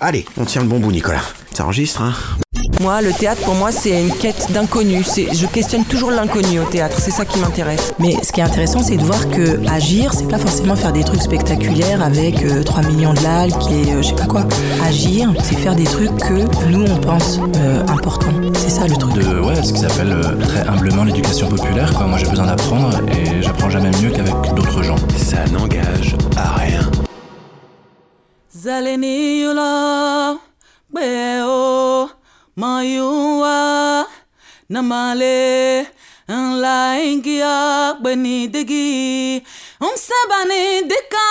Allez, on tient le bon bout, Nicolas. Ça enregistre, hein Moi, le théâtre, pour moi, c'est une quête d'inconnu. C'est- Je questionne toujours l'inconnu au théâtre. C'est ça qui m'intéresse. Mais ce qui est intéressant, c'est de voir que agir, c'est pas forcément faire des trucs spectaculaires avec euh, 3 millions de likes et euh, je sais pas quoi. Agir, c'est faire des trucs que nous on pense euh, importants. C'est ça le truc. de ouais, ce qu'ils appellent euh, très humblement l'éducation populaire. Quoi. Moi, j'ai besoin d'apprendre et j'apprends jamais mieux qu'avec d'autres gens. Ça n'engage à rien. Zaleniola, beo, namale, ingia, beni on sabane deka,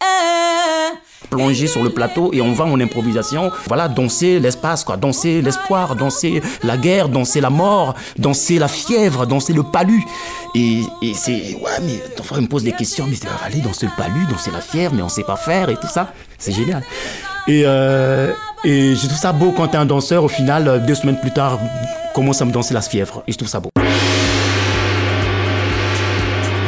eh. plonger sur le plateau et on va en improvisation. Voilà, danser l'espace, quoi. Danser l'espoir, danser la guerre, danser la mort, danser la fièvre, danser le palu. Et, et c'est, ouais, mais parfois il me pose des questions, mais c'est aller danser le palu, danser la fièvre, mais on sait pas faire et tout ça. C'est génial. Et, euh, et je trouve ça beau quand t'es un danseur, au final, euh, deux semaines plus tard, commence à me danser la fièvre. Et je trouve ça beau.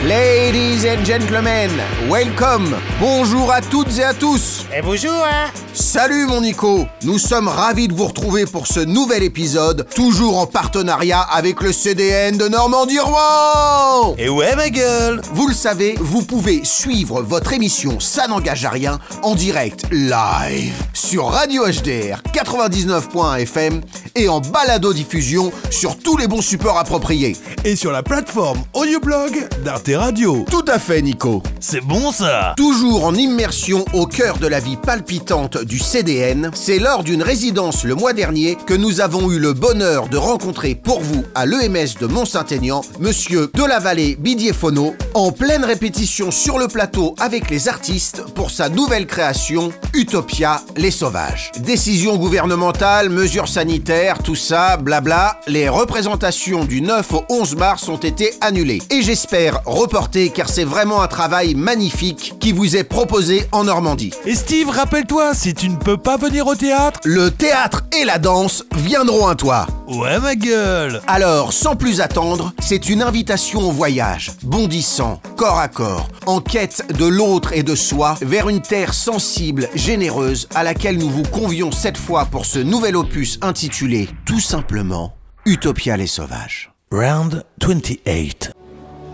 Ladies and gentlemen, welcome. Bonjour à toutes et à tous. Et bonjour, hein Salut mon Nico. Nous sommes ravis de vous retrouver pour ce nouvel épisode, toujours en partenariat avec le CDN de Normandie Rouen. Et ouais, ma gueule Vous le savez, vous pouvez suivre votre émission Ça n'engage à rien en direct live sur Radio HDR 99.1 FM et en balado diffusion sur tous les bons supports appropriés. Et sur la plateforme audioblog d'Arte Radio. Tout à fait Nico. C'est bon, ça Toujours en immersion au cœur de la vie palpitante du CDN, c'est lors d'une résidence le mois dernier que nous avons eu le bonheur de rencontrer pour vous à l'EMS de Mont-Saint-Aignan, monsieur de la Vallée Bidiefono, en pleine répétition sur le plateau avec les artistes pour sa nouvelle création Utopia les Sauvages. Décision gouvernementale, mesures sanitaires, tout ça, blabla, les représentations du 9 au 11 mars ont été annulées. Et j'espère reportées car c'est vraiment un travail magnifique qui vous est proposé en Normandie. Et Steve, rappelle-toi, si tu ne peux pas venir au théâtre... Le théâtre et la danse viendront à toi. Ouais, ma gueule Alors, sans plus attendre, c'est une invitation au voyage, bondissant, corps à corps, en quête de l'autre et de soi, vers une terre sensible, généreuse, à laquelle nous vous convions cette fois pour ce nouvel opus intitulé, tout simplement, Utopia les sauvages. Round 28.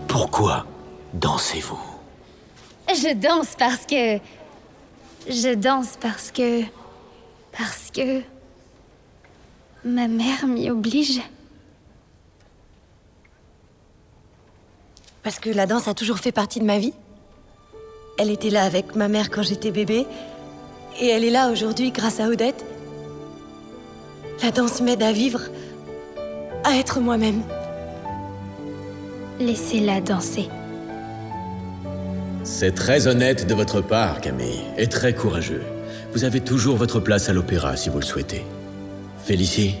Pourquoi dansez-vous? Je danse parce que. Je danse parce que. Parce que. Ma mère m'y oblige. Parce que la danse a toujours fait partie de ma vie. Elle était là avec ma mère quand j'étais bébé. Et elle est là aujourd'hui grâce à Odette. La danse m'aide à vivre, à être moi-même. Laissez-la danser. C'est très honnête de votre part, Camille, et très courageux. Vous avez toujours votre place à l'opéra si vous le souhaitez. Félicie,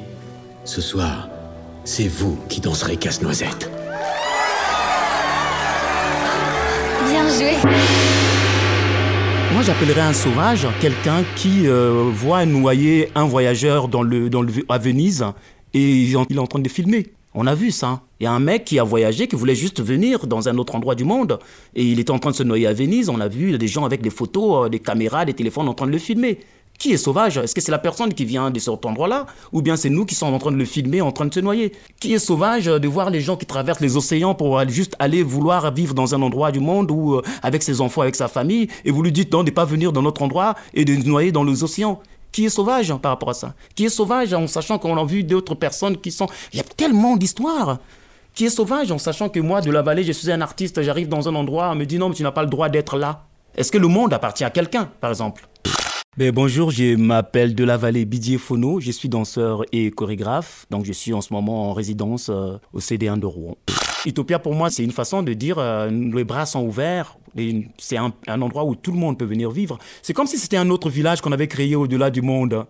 ce soir, c'est vous qui danserez Casse-Noisette. Bien joué. Moi, j'appellerais un sauvage quelqu'un qui euh, voit noyer un voyageur dans le, dans le, à Venise et il est en- train de le filmer. On a vu ça. Il y a un mec qui a voyagé, qui voulait juste venir dans un autre endroit du monde et il était en train de se noyer à Venise. On a vu des gens avec des photos, euh, des caméras, des téléphones en train de le filmer. Qui est sauvage? Est-ce que c'est la personne qui vient de cet endroit-là? Ou bien c'est nous qui sommes en train de le filmer, en train de se noyer? Qui est sauvage euh, de voir les gens qui traversent les océans pour juste aller vouloir vivre dans un endroit du monde ou euh, avec ses enfants, avec sa famille, et vous lui dites non, de ne pas venir dans notre endroit et de se noyer dans les océans? Qui est sauvage hein, par rapport à ça? Qui est sauvage en sachant qu'on a vu d'autres personnes qui sont... Il y a tellement d'histoires! Qui est sauvage en sachant que moi, de la vallée, je suis un artiste, j'arrive dans un endroit, on me dit non, mais tu n'as pas le droit d'être là. Est-ce que le monde appartient à quelqu'un, par exemple? Ben, bonjour, je m'appelle De la Vallée Bidier Fono, je suis danseur et chorégraphe, donc je suis en ce moment en résidence euh, au CD1 de Rouen. Utopia pour moi, c'est une façon de dire euh, les bras sont ouverts, c'est un endroit où tout le monde peut venir vivre. C'est comme si c'était un autre village qu'on avait créé au-delà du monde.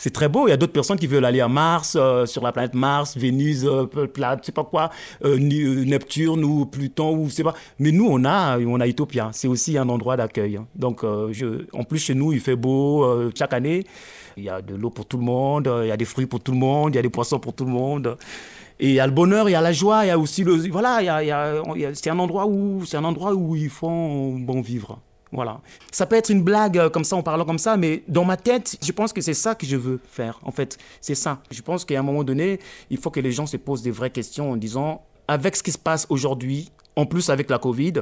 C'est très beau. Il y a d'autres personnes qui veulent aller à Mars, euh, sur la planète Mars, Vénus, euh, plate, je sais pas quoi, euh, euh, Neptune ou Pluton ou je sais pas. Mais nous, on a, on a Utopia. C'est aussi un endroit d'accueil. hein. Donc, en plus chez nous, il fait beau chaque année. Il y a de l'eau pour tout le monde, il y a des fruits pour tout le monde, il y a des poissons pour tout le monde. Et il y a le bonheur, il y a la joie, il y a aussi le, voilà, il y a, c'est un endroit où, c'est un endroit où il faut bon vivre. Voilà. Ça peut être une blague euh, comme ça, en parlant comme ça, mais dans ma tête, je pense que c'est ça que je veux faire. En fait, c'est ça. Je pense qu'à un moment donné, il faut que les gens se posent des vraies questions en disant, avec ce qui se passe aujourd'hui, en plus avec la Covid,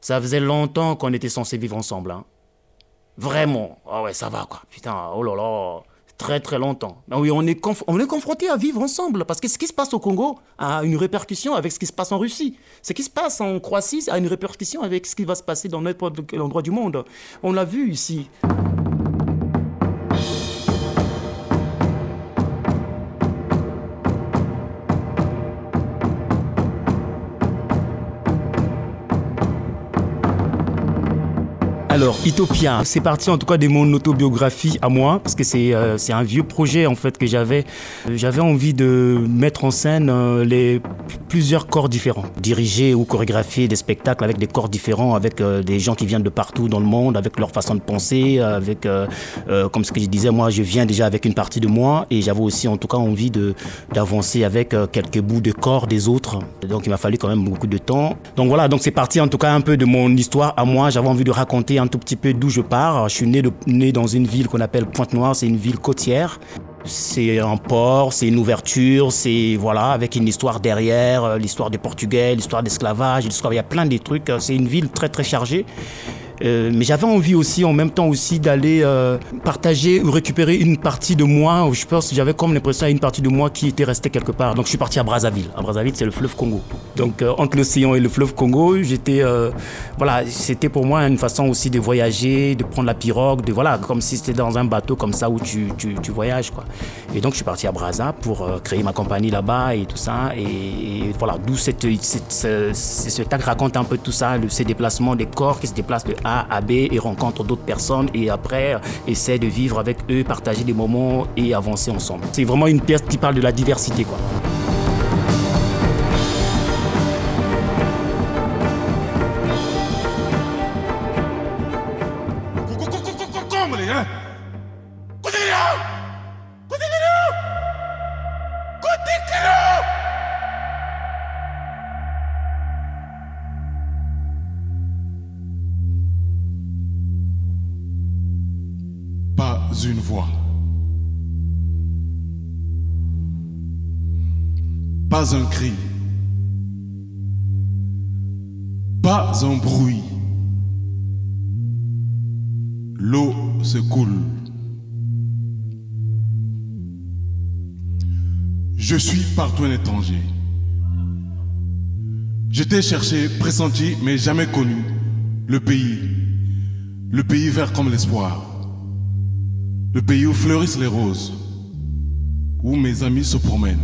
ça faisait longtemps qu'on était censé vivre ensemble. Hein. Vraiment. Ah ouais, ça va quoi. Putain, oh là là très très longtemps. Oui, on est, on est confronté à vivre ensemble parce que ce qui se passe au Congo a une répercussion avec ce qui se passe en Russie. Ce qui se passe en Croatie a une répercussion avec ce qui va se passer dans n'importe quel endroit du monde. On l'a vu ici. Alors, Utopia, c'est parti en tout cas de mon autobiographie à moi, parce que c'est euh, un vieux projet en fait que j'avais. Euh, j'avais envie de mettre en scène euh, les plusieurs corps différents, diriger ou chorégraphier des spectacles avec des corps différents, avec des gens qui viennent de partout dans le monde, avec leur façon de penser, avec, comme ce que je disais, moi je viens déjà avec une partie de moi et j'avais aussi en tout cas envie d'avancer avec quelques bouts de corps des autres. Donc il m'a fallu quand même beaucoup de temps. Donc voilà, donc c'est parti en tout cas un peu de mon histoire à moi. J'avais envie de raconter un tout petit peu d'où je pars. Je suis né, né dans une ville qu'on appelle Pointe-Noire, c'est une ville côtière. C'est un port, c'est une ouverture, c'est voilà, avec une histoire derrière, euh, l'histoire des Portugais, l'histoire d'esclavage, l'histoire, il y a plein de trucs. C'est une ville très très chargée. Euh, mais j'avais envie aussi, en même temps aussi, d'aller euh, partager ou récupérer une partie de moi. Je pense que j'avais comme l'impression une partie de moi qui était restée quelque part. Donc je suis parti à Brazzaville. À Brazzaville, c'est le fleuve Congo. Donc euh, entre l'océan et le fleuve Congo, j'étais, voilà, c'était pour moi une façon aussi de voyager, de prendre la pirogue, de voilà, comme si c'était dans un bateau comme ça où tu, tu, tu voyages quoi. Et donc je suis parti à Brazza pour créer ma compagnie là-bas et tout ça. Et, voilà, d'où cette, cette, ce, spectacle raconte un peu tout ça, ces déplacements des corps qui se déplacent de A à B et rencontre d'autres personnes et après essaie de vivre avec eux, partager des moments et avancer ensemble. C'est vraiment une pièce qui parle de la diversité quoi. Une voix. Pas un cri. Pas un bruit. L'eau se coule. Je suis partout un étranger. J'étais cherché, pressenti, mais jamais connu. Le pays. Le pays vert comme l'espoir. Le pays où fleurissent les roses, où mes amis se promènent,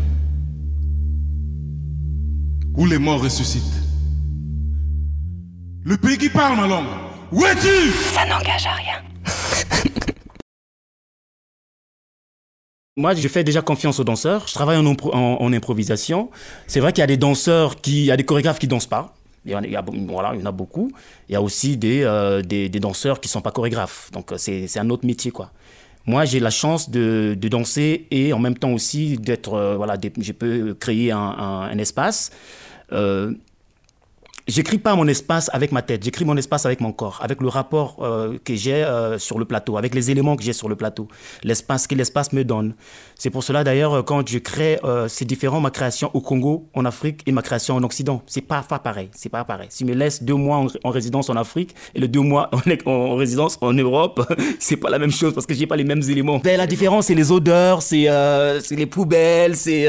où les morts ressuscitent. Le pays qui parle ma langue. Où es-tu? Ça n'engage à rien. Moi, je fais déjà confiance aux danseurs. Je travaille en, improvisation. C'est vrai qu'il y a des danseurs qui, il y a des chorégraphes qui dansent pas. Il y, a, il y a, voilà, il y en a beaucoup. Il y a aussi des, euh, des, des danseurs qui sont pas chorégraphes. Donc, c'est un autre métier, quoi. Moi, j'ai la chance de, de, danser et en même temps aussi d'être, euh, voilà, je peux créer un, un, espace. Euh, j'écris pas mon espace avec ma tête, j'écris mon espace avec mon corps, avec le rapport euh, que j'ai euh, sur le plateau, avec les éléments que j'ai sur le plateau, l'espace que l'espace me donne. C'est pour cela d'ailleurs euh, quand je crée, c'est différent ma création au Congo, en Afrique et ma création en Occident. C'est pas, pas pareil, c'est pas pareil. Si me laisse deux mois en, résidence en Afrique et le deux mois en, en résidence en Europe, c'est pas la même chose parce que j'ai pas les mêmes éléments. Ben, la différence c'est les odeurs, c'est les poubelles, c'est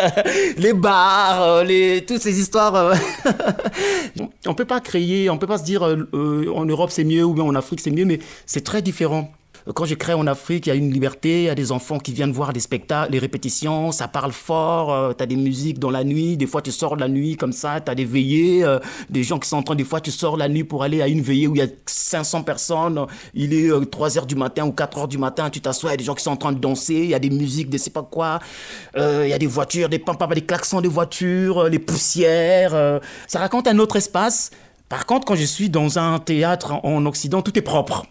les bars, les toutes ces histoires. On peut pas créer, on peut pas se dire euh, euh, en Europe c'est mieux ou en Afrique c'est mieux, mais c'est très différent. Quand je crée en Afrique, il y a une liberté, il y a des enfants qui viennent voir des spectacles, les répétitions, ça parle fort, euh, tu as des musiques dans la nuit, des fois tu sors la nuit comme ça, tu as des veillées, euh, des gens qui sont en train, des fois tu sors la nuit pour aller à une veillée où il y a 500 personnes, il est 3 euh, heures du matin ou 4 heures du matin, tu t'assois, il y a des gens qui sont en train de danser, il y a des musiques de sais pas quoi, il y a des voitures, des pampes, des klaxons de voitures, les poussières, ça raconte un autre espace. Par contre, quand je suis dans un théâtre en Occident, tout est propre.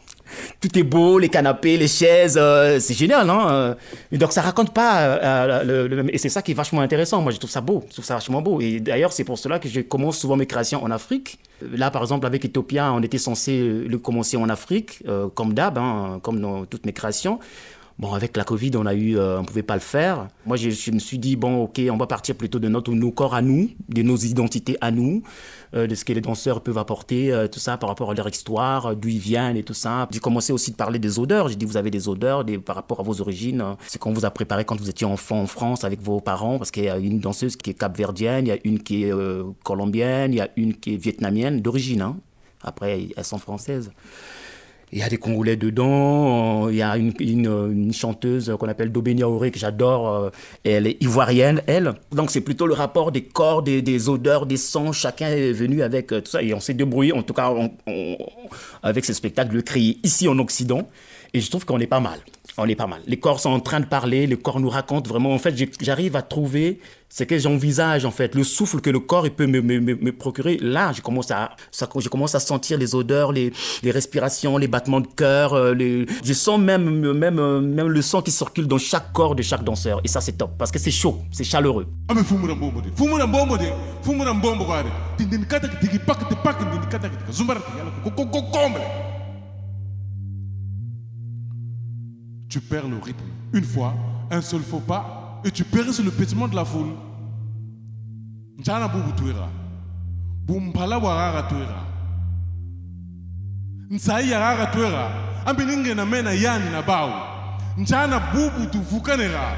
Tout est beau, les canapés, les chaises, euh, c'est génial, hein Et donc ça raconte pas, euh, le- le- et c'est ça qui est vachement intéressant. Moi, je trouve ça beau, je trouve ça vachement beau. Et d'ailleurs, c'est pour cela que je commence souvent mes créations en Afrique. Là, par exemple, avec Ethiopia, on était censé le commencer en Afrique, euh, comme d'hab, hein, comme dans toutes mes créations. Bon, avec la Covid, on a eu, euh, on pouvait pas le faire. Moi, je, je me suis dit bon, ok, on va partir plutôt de notre, nos corps à nous, de nos identités à nous, euh, de ce que les danseurs peuvent apporter, euh, tout ça par rapport à leur histoire, euh, d'où ils viennent et tout ça. J'ai commencé aussi de parler des odeurs. J'ai dit vous avez des odeurs des, par rapport à vos origines. euh, C'est qu'on vous a préparé quand vous étiez enfant en France avec vos parents, parce qu'il y a une danseuse qui est capverdienne, il y a une qui est euh, colombienne, il y a une qui est vietnamienne d'origine. hein. Après, elles sont françaises. Il y a des Congolais dedans. euh, Il y a une, chanteuse qu'on appelle Dobenia Auré, que j'adore. euh, Elle est ivoirienne, elle. Donc c'est plutôt le rapport des corps, des, des odeurs, des sons. Chacun est venu avec euh, tout ça. Et on s'est débrouillé, en tout cas, avec ce spectacle, le créer ici en Occident. Et je trouve qu'on est pas mal. On est pas mal. Les corps sont en train de parler, les corps nous racontent vraiment. En fait, j'arrive à trouver ce que j'envisage, en fait, le souffle que le corps peut me, procurer. Là, je commence à, je commence à sentir les odeurs, les, respirations, les battements de cœur. euh, je sens même, même, euh, même le sang qui circule dans chaque corps de chaque danseur. Et ça, c'est top parce que c'est chaud, c'est chaleureux. Tu perds le rythme une fois un seul faux pas et tu péris sur le pétiment de la foule njana bubu tuira bumpala warara tuira nsai yarara tuira ambe ningena mena yani na bawu njana bubu tuvukanera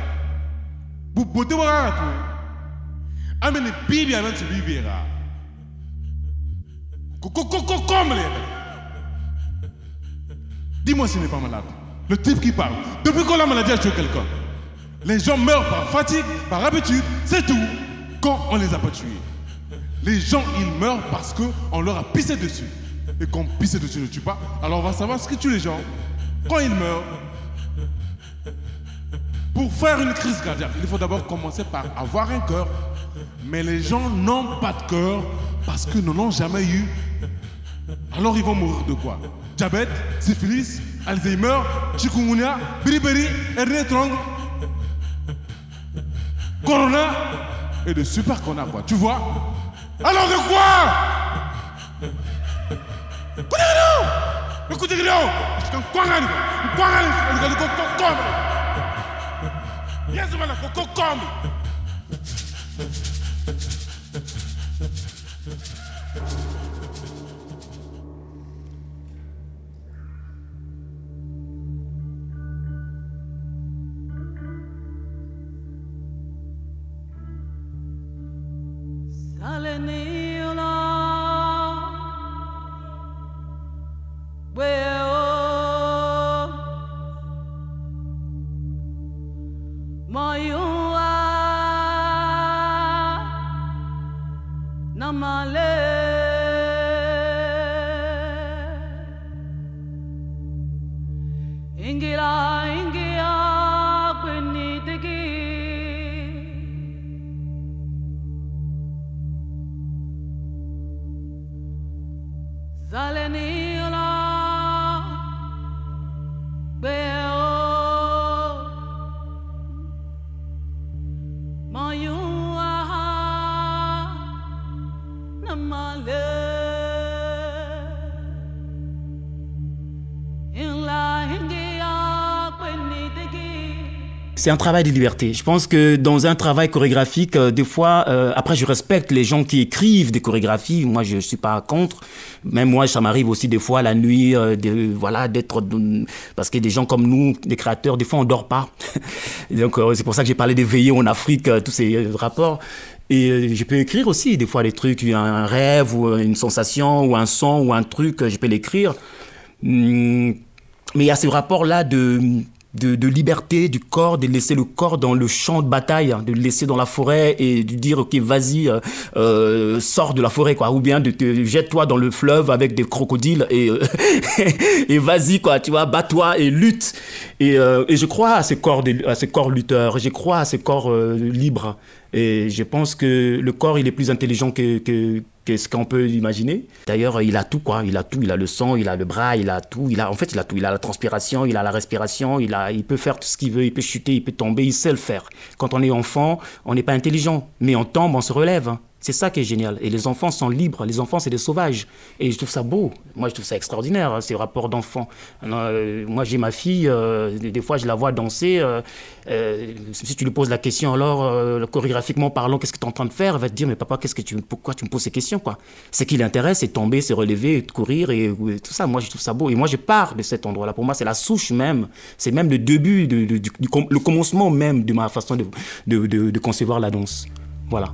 bubote warara tuira ambe ni bibi anan tu bibira Comble Dis-moi s'il n'est pas malade. Le type qui parle. Depuis quand la maladie a tué quelqu'un Les gens meurent par fatigue, par habitude, c'est tout. Quand on les a pas tués. Les gens, ils meurent parce qu'on leur a pissé dessus. Et quand pisser dessus ne tue pas, alors on va savoir ce qui tue les gens. Quand ils meurent, pour faire une crise cardiaque, il faut d'abord commencer par avoir un cœur. Mais les gens n'ont pas de cœur parce qu'ils n'en ont jamais eu. Alors ils vont mourir de quoi? Diabète, syphilis, Alzheimer, chikungunya, beriberi, hernie tronc, corona et de super corona quoi. Tu vois? Alors de quoi? Kwangani Kwangani Kwangani Kwangani Yes, voilà, Koko Zaleni er C'est un travail de liberté. Je pense que dans un travail chorégraphique, euh, des fois, euh, après, je respecte les gens qui écrivent des chorégraphies. Moi, je suis pas contre. Même moi, ça m'arrive aussi des fois la nuit, euh, de, voilà, d'être parce que des gens comme nous, des créateurs, des fois, on dort pas. Donc, euh, c'est pour ça que j'ai parlé des veillées en Afrique, tous ces rapports. Et je peux écrire aussi des fois des trucs, un rêve ou une sensation ou un son ou un truc, je peux l'écrire. Hum, mais il y a ce rapport-là de, de, de liberté du corps, de laisser le corps dans le champ de bataille, hein, de le laisser dans la forêt et de dire, ok, vas-y, euh, euh, sors de la forêt, quoi. Ou bien de te jette-toi dans le fleuve avec des crocodiles et, euh, et vas-y, quoi, tu vois, bats-toi et lutte. Et, et je crois à ce corps, de- à corps je crois à ce corps libre. Et je pense que le corps, il est plus intelligent que, qu'est-ce qu'on peut imaginer. D'ailleurs, il a tout quoi, il a tout, il a le sang, il a le bras, il a tout, il a en fait, il a tout, il a la transpiration, il a la respiration, il a il peut faire tout ce qu'il veut, il peut chuter, il peut tomber, il sait le faire. Quand on est enfant, on n'est pas intelligent, mais on tombe, on se relève. C'est ça qui est génial. Et les enfants sont libres. Les enfants, c'est des sauvages. Et je trouve ça beau. Moi, je trouve ça extraordinaire, hein, ces rapports d'enfants. Euh, moi, j'ai ma fille, euh, des fois, je la vois danser. euh, si tu lui poses la question, alors, chorégraphiquement parlant, qu'est-ce que tu es en train de faire? Elle va te dire, mais papa, qu'est-ce que tu, pourquoi tu me poses ces questions quoi? Ce qui l'intéresse, c'est tomber, c'est relever, courir et, tout ça. Moi, je trouve ça beau. Et moi, je pars de cet endroit-là. Pour moi, c'est la souche même. C'est même le début, le commencement même de ma façon de concevoir la danse. Voilà.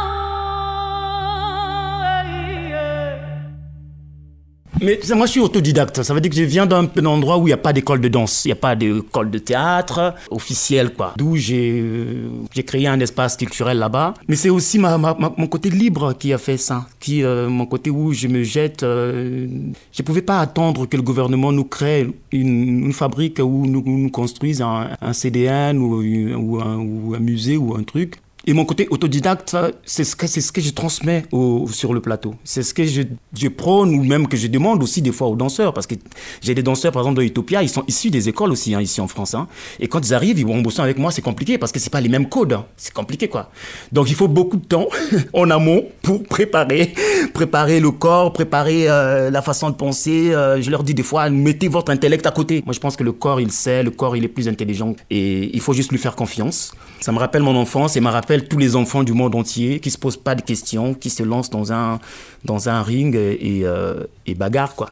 Mais moi, je suis autodidacte. Ça veut dire que je viens d'un endroit où il n'y a pas d'école de danse, il n'y a pas d'école de théâtre officielle, quoi. D'où j'ai euh, créé un espace culturel là-bas. Mais c'est aussi mon côté libre qui a fait ça, qui euh, mon côté où je me jette. euh, je ne pouvais pas attendre que le gouvernement nous crée une, fabrique où nous, construise un, CDN ou un musée ou un truc. Et mon côté autodidacte, c'est ce que, c'est ce que je transmets sur le plateau. C'est ce que je, je prône ou même que je demande aussi des fois aux danseurs. Parce que j'ai des danseurs, par exemple, de Utopia, ils sont issus des écoles aussi, hein, ici en France. hein. Et quand ils arrivent, ils vont bosser avec moi, c'est compliqué parce que c'est pas les mêmes codes. hein. C'est compliqué, quoi. Donc il faut beaucoup de temps en amont pour préparer, préparer le corps, préparer euh, la façon de penser. Euh, je leur dis des fois, mettez votre intellect à côté. Moi, je pense que le corps, il sait, le corps, il est plus intelligent. Et il faut juste lui faire confiance. Ça me rappelle mon enfance et me rappelle tous les enfants du monde entier qui se posent pas de questions, qui se lancent dans un, dans un ring et, euh, et bagarre, quoi.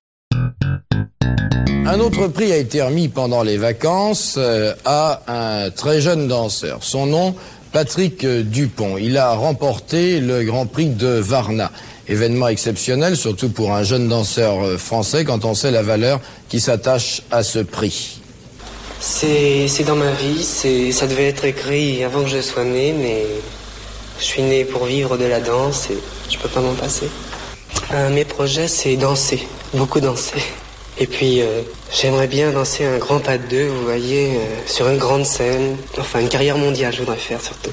Un autre prix a été remis pendant les vacances euh, à un très jeune danseur. Son nom, Patrick euh, Dupont. Il a remporté le Grand Prix de Varna. Événement exceptionnel, surtout pour un jeune danseur euh, français, quand on sait la valeur qui s'attache à ce prix. C'est dans ma vie, ça devait être écrit avant que je sois né, mais je suis né pour vivre de la danse et je peux pas m'en passer. Euh, mes projets, c'est danser, beaucoup danser. Et puis, euh, j'aimerais bien danser un grand pas de deux, vous voyez, euh, sur une grande scène. Enfin, une carrière mondiale, je voudrais faire surtout.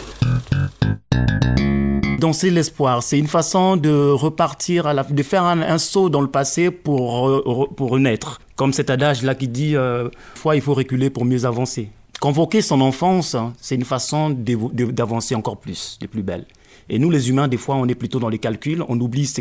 Danser l'espoir, c'est une façon de repartir, de faire un, saut dans le passé pour, pour renaître. Comme cet adage-là qui dit euh, fois il faut reculer pour mieux avancer. Convoquer son enfance, hein, c'est une façon d'avancer encore plus, de plus belle. Et nous, les humains, des fois, on est plutôt dans les calculs, on oublie ce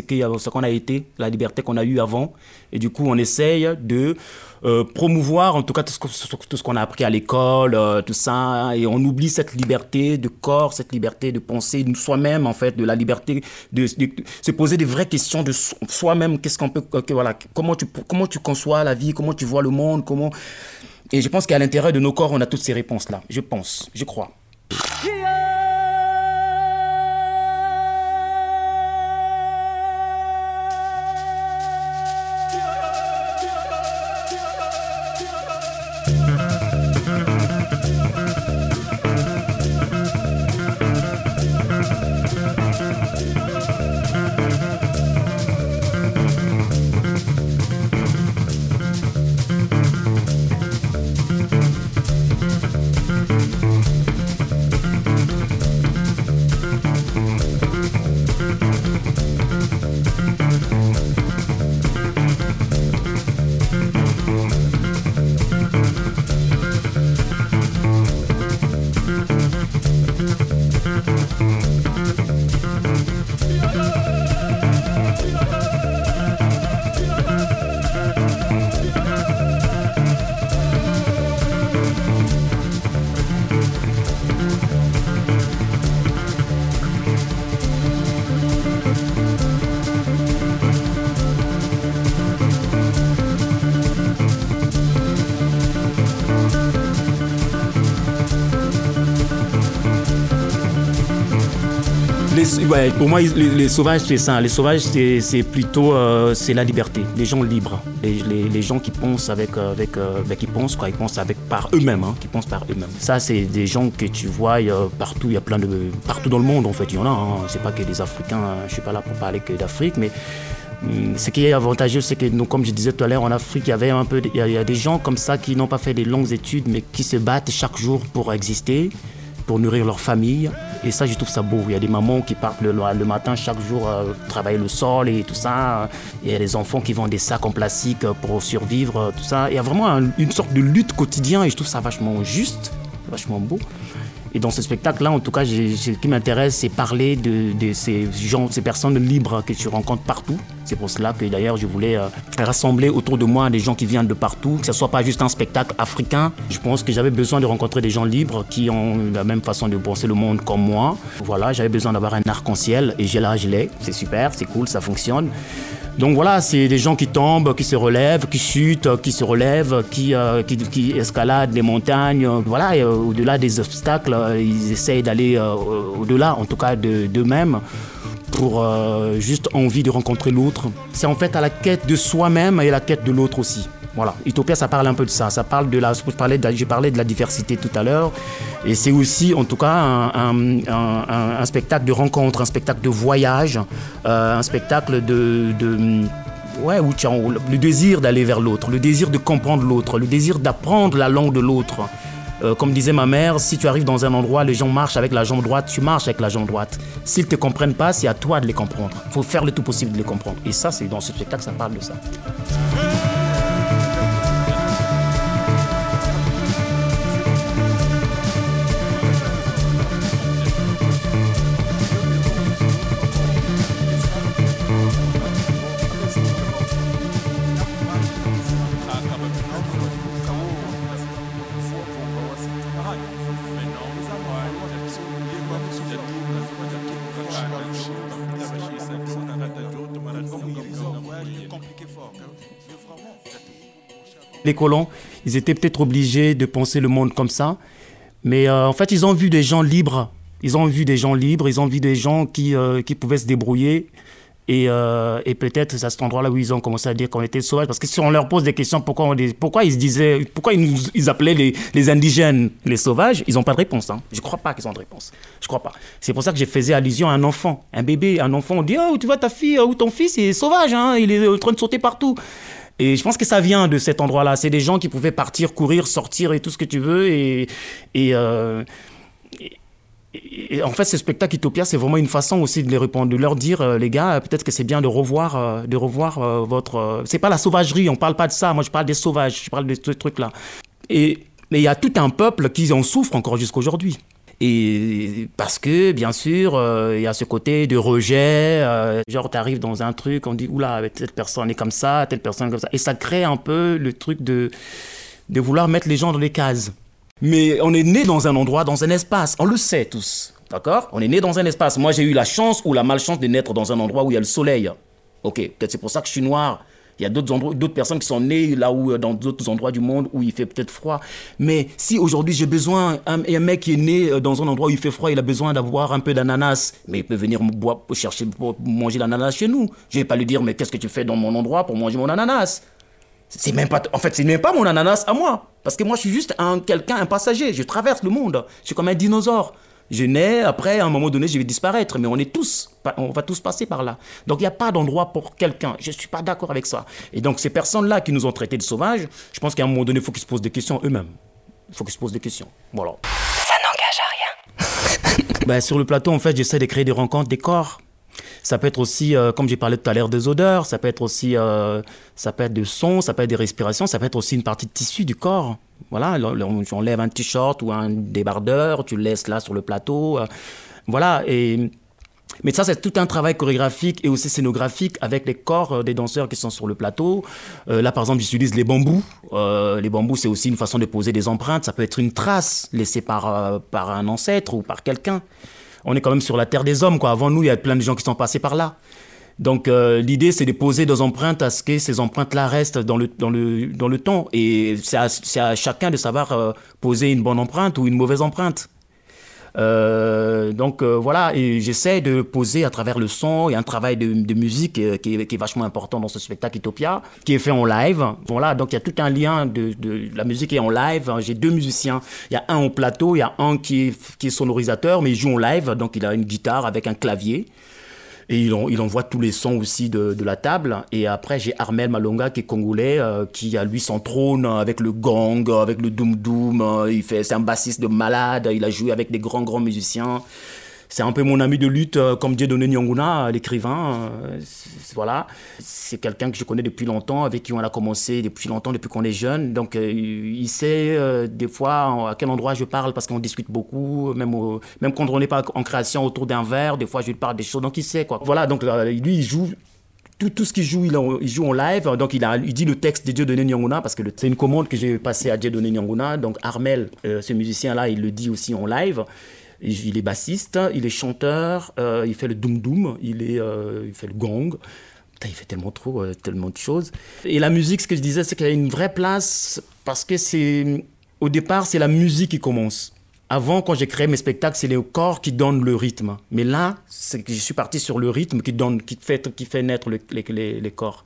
qu'on a été, la liberté qu'on a eue avant, et du coup, on essaye de euh, promouvoir, en tout cas, tout ce, qu'on a appris à l'école, euh, tout ça, et on oublie cette liberté de corps, cette liberté de penser soi-même, en fait, de la liberté de, se poser des vraies questions de so- soi-même, qu'est-ce qu'on peut, que, voilà, comment tu, comment tu conçois la vie, comment tu vois le monde, comment... Et je pense qu'à l'intérieur de nos corps, on a toutes ces réponses-là. Je pense, je crois. Pour moi, les, sauvages, c'est ça. Les sauvages, c'est plutôt euh, la liberté. Les gens libres. Les, gens qui pensent avec, euh, avec euh, ben, qui quoi, ils pensent avec par eux-mêmes, hein, qui pensent par eux-mêmes. Ça, c'est des gens que tu vois partout. Il y a plein de partout dans le monde en fait. Il y en a. Hein. C'est pas que des Africains. hein. Je suis pas là pour parler que d'Afrique, mais hum, ce qui est avantageux, c'est que, nous, comme je disais tout à l'heure, en Afrique, il y avait un peu, a, y a des gens comme ça qui n'ont pas fait des longues études, mais qui se battent chaque jour pour exister, pour nourrir leur famille. Et ça, je trouve ça beau. Il y a des mamans qui partent le, matin chaque jour euh, travailler le sol et tout ça. Il y a des enfants qui vendent des sacs en plastique euh, pour survivre, euh, tout ça. Il y a vraiment un- une sorte de lutte quotidienne et je trouve ça vachement juste, vachement beau. Et dans ce spectacle-là, en tout cas, ce qui m'intéresse, c'est parler de, de ces gens, ces personnes libres que tu rencontres partout. C'est pour cela que d'ailleurs, je voulais euh, rassembler autour de moi des gens qui viennent de partout, que ce soit pas juste un spectacle africain. Je pense que j'avais besoin de rencontrer des gens libres qui ont la même façon de penser le monde comme moi. Voilà, j'avais besoin d'avoir un arc-en-ciel et j'ai là, je l'ai. C'est super, c'est cool, ça fonctionne. Donc voilà, c'est des gens qui tombent, qui se relèvent, qui chutent, qui se relèvent, qui, euh, escaladent les montagnes. euh, Voilà, euh, au-delà des obstacles, ils essayent d'aller au-delà, en tout cas de- d'eux-mêmes, pour juste envie de rencontrer l'autre. C'est en fait à la quête de soi-même et à la quête de l'autre aussi. Voilà, Utopia, ça parle un peu de ça. Ça parle de la, je parlais de, la diversité tout à l'heure, et c'est aussi, en tout cas, un, spectacle de rencontre, un spectacle de voyage, euh, un spectacle de, de ouais, où tu le désir d'aller vers l'autre, le désir de comprendre l'autre, le désir d'apprendre la langue de l'autre. Euh, comme disait ma mère, si tu arrives dans un endroit, les gens marchent avec la jambe droite, tu marches avec la jambe droite. S'ils ne te comprennent pas, c'est à toi de les comprendre. Il faut faire le tout possible de les comprendre. Et ça, c'est dans ce spectacle, ça parle de ça. Les colons, ils étaient peut-être obligés de penser le monde comme ça, mais euh, en fait, ils ont vu des gens libres. Ils ont vu des gens libres, ils ont vu des gens qui, euh, qui pouvaient se débrouiller. Et, euh, et peut-être c'est à cet endroit-là où ils ont commencé à dire qu'on était sauvages. Parce que si on leur pose des questions, pourquoi, on les- pourquoi ils se disaient, pourquoi ils, ils appelaient les, les indigènes les sauvages, ils n'ont pas de réponse. Hein. Je crois pas qu'ils ont de réponse. Je crois pas. C'est pour ça que j'ai faisais allusion à un enfant, un bébé, un enfant. On dit, oh, tu vois ta fille ou ton fils, il est sauvage, hein, il est en train de sauter partout. Et je pense que ça vient de cet endroit-là. C'est des gens qui pouvaient partir, courir, sortir et tout ce que tu veux. Et, euh, en fait, ce spectacle Utopia, c'est vraiment une façon aussi de les répondre, de leur dire, euh, les gars, peut-être que c'est bien de revoir, euh, de revoir votre. c'est pas la sauvagerie, on parle pas de ça. Moi, je parle des sauvages, je parle de ce truc-là. Et il y a tout un peuple qui en souffre encore jusqu'aujourd'hui. Et parce que, bien sûr, euh, il y a ce côté de rejet. euh, genre, tu arrives dans un truc, on dit, oula, telle personne est comme ça, telle personne est comme ça. Et ça crée un peu le truc de, de vouloir mettre les gens dans les cases. Mais on est né dans un endroit, dans un espace. On le sait tous. D'accord? On est né dans un espace. Moi, j'ai eu la chance ou la malchance de naître dans un endroit où il y a le soleil. Ok, peut-être c'est pour ça que je suis noir. Il y a d'autres endroits, d'autres personnes qui sont nées là où, euh, dans d'autres endroits du monde où il fait peut-être froid. Mais si aujourd'hui j'ai besoin, un, un mec qui est né euh, dans un endroit où il fait froid, il a besoin d'avoir un peu d'ananas, mais il peut venir boire, chercher pour manger l'ananas chez nous. Je vais pas lui dire, mais qu'est-ce que tu fais dans mon endroit pour manger mon ananas? C'est même pas, en fait, c'est même pas mon ananas à moi. Parce que moi, je suis juste un quelqu'un, un passager. Je traverse le monde. Je suis comme un dinosaure. Je nais, après, à un moment donné, je vais disparaître. Mais on est tous, on va tous passer par là. Donc, il n'y a pas d'endroit pour quelqu'un. Je ne suis pas d'accord avec ça. Et donc, ces personnes-là qui nous ont traités de sauvages, je pense qu'à un moment donné, il faut qu'ils se posent des questions eux-mêmes. Il faut qu'ils se posent des questions. Voilà. Ça n'engage à rien. Ben, sur le plateau, en fait, j'essaie de créer des rencontres, des corps. Ça peut être aussi, euh, comme j'ai parlé tout à l'heure, des odeurs. Ça peut être aussi, euh, ça peut être des sons, ça peut être des respirations. Ça peut être aussi une partie de tissu du corps. Voilà, on enlève un t-shirt ou un débardeur, tu le laisses là sur le plateau. euh, voilà, et mais ça, c'est tout un travail chorégraphique et aussi scénographique avec les corps euh, des danseurs qui sont sur le plateau. Euh, là, par exemple, j'utilise les bambous. Les bambous, c'est aussi une façon de poser des empreintes. Ça peut être une trace laissée par, par un ancêtre ou par quelqu'un. On est quand même sur la terre des hommes, quoi. Avant nous, il y a plein de gens qui sont passés par là. Donc euh, l'idée, c'est de poser des empreintes à ce que ces empreintes-là restent dans le, dans, le, dans le temps. Et c'est à, chacun de savoir euh, poser une bonne empreinte ou une mauvaise empreinte. Euh, donc voilà, et j'essaie de poser à travers le son et un travail de, musique qui, est, vachement important dans ce spectacle Utopia, qui est fait en live. Voilà, donc il y a tout un lien de, de la musique est en live. J'ai deux musiciens. Il y a un au plateau, il y a un qui est, qui est sonorisateur, mais il joue en live, donc il a une guitare avec un clavier. Et il, en- il envoie tous les sons aussi de, de la table. Et après, j'ai Armel Malonga qui est congolais, euh, qui a lui son trône avec le gong, avec le doom doom. euh, il fait, c'est un bassiste de malade. Il a joué avec des grands grands musiciens. C'est un peu mon ami de lutte, euh, comme Dieudonné Nyonguna, l'écrivain. euh, voilà, c'est quelqu'un que je connais depuis longtemps, avec qui on a commencé depuis longtemps, depuis qu'on est jeune. Donc, euh, il sait euh, des fois à quel endroit je parle parce qu'on discute beaucoup, même, même quand on n'est pas en création autour d'un verre, des fois je lui parle des choses. Donc, il sait quoi. Voilà, donc euh, lui, il joue tout, ce qu'il joue, il, joue en live. Donc, il, a, il dit le texte de Dieudonné Nyonguna parce que c'est une commande que j'ai passée à Dieudonné Nyonguna. Donc, Armel, euh, ce musicien-là, il le dit aussi en live. Il est bassiste, il est chanteur, euh, il fait le doom doom, il, euh, il fait le. Putain, il fait tellement trop, euh, tellement de choses. Et la musique, ce que je disais, c'est qu'il y a une vraie place parce que c'est. Au départ, c'est la musique qui commence. Avant, quand j'ai créé mes spectacles, c'est le corps qui donne le rythme. Mais là, c'est que je suis parti sur le rythme qui, donne, qui, fait, qui fait naître le- les, les- les corps.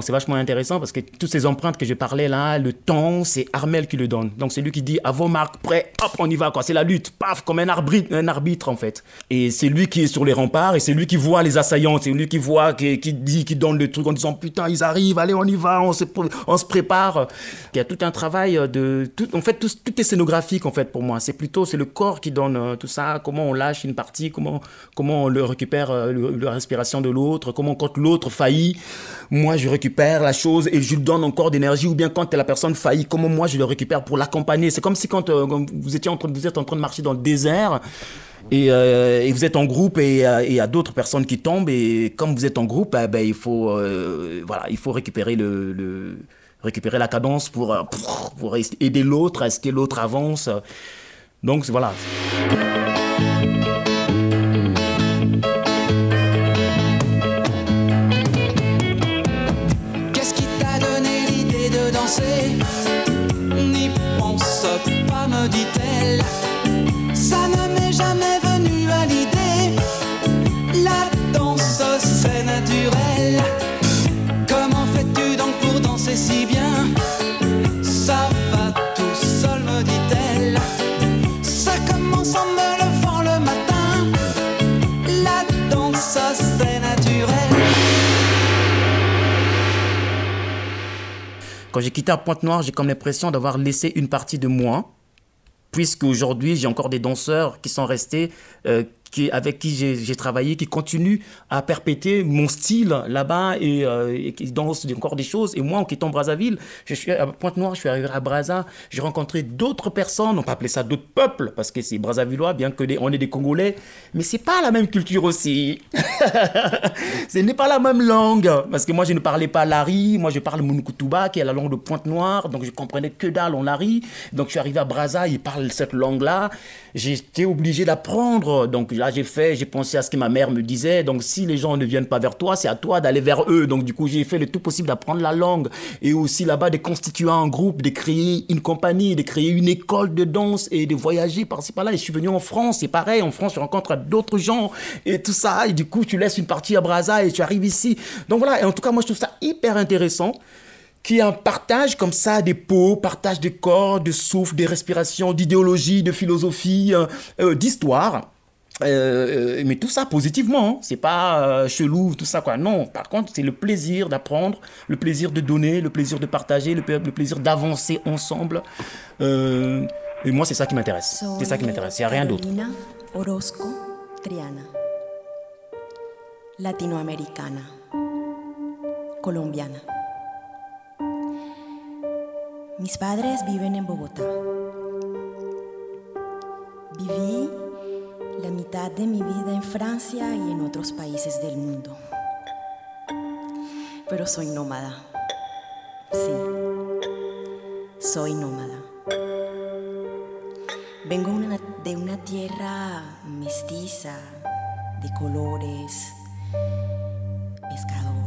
C'est vachement intéressant parce que toutes ces empreintes que je parlais là, le temps, c'est Armel qui le donne. Donc c'est lui qui dit à vos marques, prêt, hop, on y va quoi. C'est la lutte, paf, comme un arbitre, un arbitre en fait. Et c'est lui qui est sur les remparts et c'est lui qui voit les assaillants, c'est lui qui voit, qui, qui dit, qui donne le truc en disant putain ils arrivent, allez on y va, on se, on se prépare. Il y a tout un travail de, tout, en fait tout, tout est scénographique en fait pour moi. C'est plutôt c'est le corps qui donne euh, tout ça, comment on lâche une partie, comment comment on le récupère euh, le- la respiration de l'autre, comment quand l'autre faillit, moi je récupère la chose et je lui donne encore d'énergie ou bien quand la personne faillit, comment moi je le récupère pour l'accompagner. C'est comme si quand euh, vous étiez en train, de marcher dans le désert et, euh, vous êtes en groupe et euh, il y a d'autres personnes qui tombent et comme vous êtes en groupe, eh ben, il faut euh, voilà, il faut récupérer le, récupérer la cadence euh, pour aider l'autre à ce que l'autre avance. Donc voilà. Me dit-elle. Ça ne m'est jamais venu à l'idée. La danse, c'est naturel. Comment fais-tu donc pour danser si bien? Ça va tout seul, me dit-elle. Ça commence en me levant le matin. La danse, c'est naturel. Quand j'ai quitté à Pointe-Noire, j'ai comme l'impression d'avoir laissé une partie de moi, puisque aujourd'hui j'ai encore des danseurs qui sont restés, euh, qui, avec qui j'ai travaillé, qui continuent à perpétuer mon style là-bas et, euh, et qui dansent encore des choses. Et moi, en quittant Brazzaville, je suis à Pointe-Noire, je suis arrivé à Brazza, j'ai rencontré d'autres personnes, on peut appeler ça d'autres peuples, parce que c'est Brazzavillois, bien que des- on est des Congolais, mais c'est pas la même culture aussi. Ce n'est pas la même langue. Parce que moi, je ne parlais pas Lari. Moi, je parle Munukutuba, qui est la langue de Pointe-Noire. Donc, je comprenais que dalle en Lari. Donc, je suis arrivé à Brazza, ils parlent cette langue-là. J'étais obligé d'apprendre. Donc, là, j'ai fait, j'ai pensé à ce que ma mère me disait. Donc, si les gens ne viennent pas vers toi, c'est à toi d'aller vers eux. Donc, du coup, j'ai fait le tout possible d'apprendre la langue. Et aussi, là-bas, de constituer un groupe, de créer une compagnie, de créer une école de danse et de voyager par-ci, par-là. Et je suis venu en France. C'est pareil. En France, je rencontre d'autres gens et tout ça. Et du coup, tu laisses une partie à Brazza et tu arrives ici. Donc, voilà. Et en tout cas, moi, je trouve ça hyper intéressant qui est un partage comme ça des peaux, partage de corps, de souffle, de respiration, d'idéologie, de philosophie, euh, euh, d'histoire. Euh, mais tout ça positivement, hein. c'est pas euh, chelou, tout ça quoi. Non, par contre, c'est le plaisir d'apprendre, le plaisir de donner, le plaisir de partager, le, pla- le plaisir d'avancer ensemble. Euh, et moi, c'est ça qui m'intéresse. C'est ça qui m'intéresse, il n'y a rien d'autre. Orozco Triana. Latinoamericana. Colombiana. Mis padres viven en Bogotá. Viví la mitad de mi vida en Francia y en otros países del mundo. Pero soy nómada. Sí, soy nómada. Vengo de una tierra mestiza, de colores, pescadores,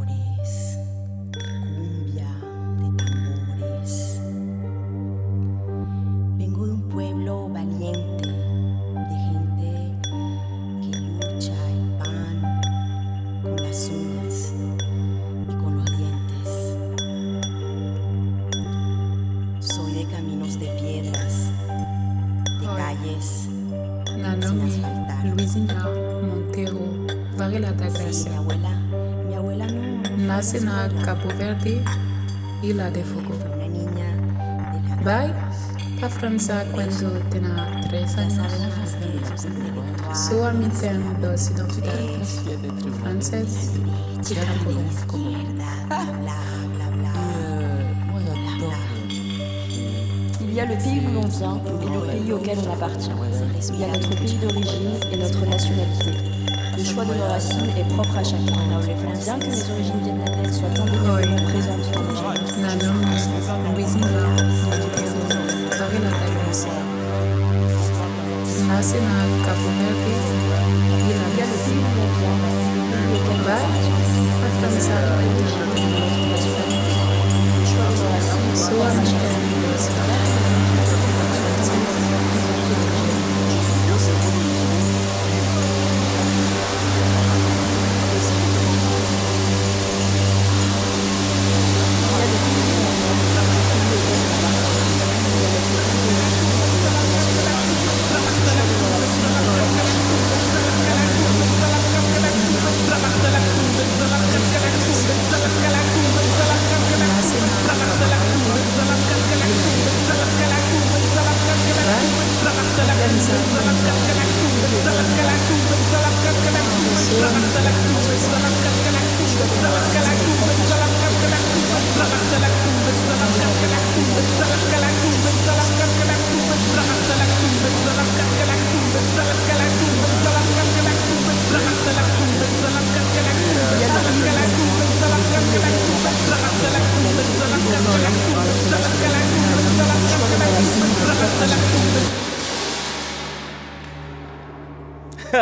a França quando tinha três anos. Sua mãe tem duas identidades, francês e japonês. Il y a le pays où l'on vient et le pays auquel on appartient. Il y a notre pays d'origine et notre nationalité. Le choix de nos racines est propre à chacun. Bien que mes origines vietnamiennes soient indéniablement présentes dans. A França quando Et notre nationalité. Le choix de nos racines est sua propre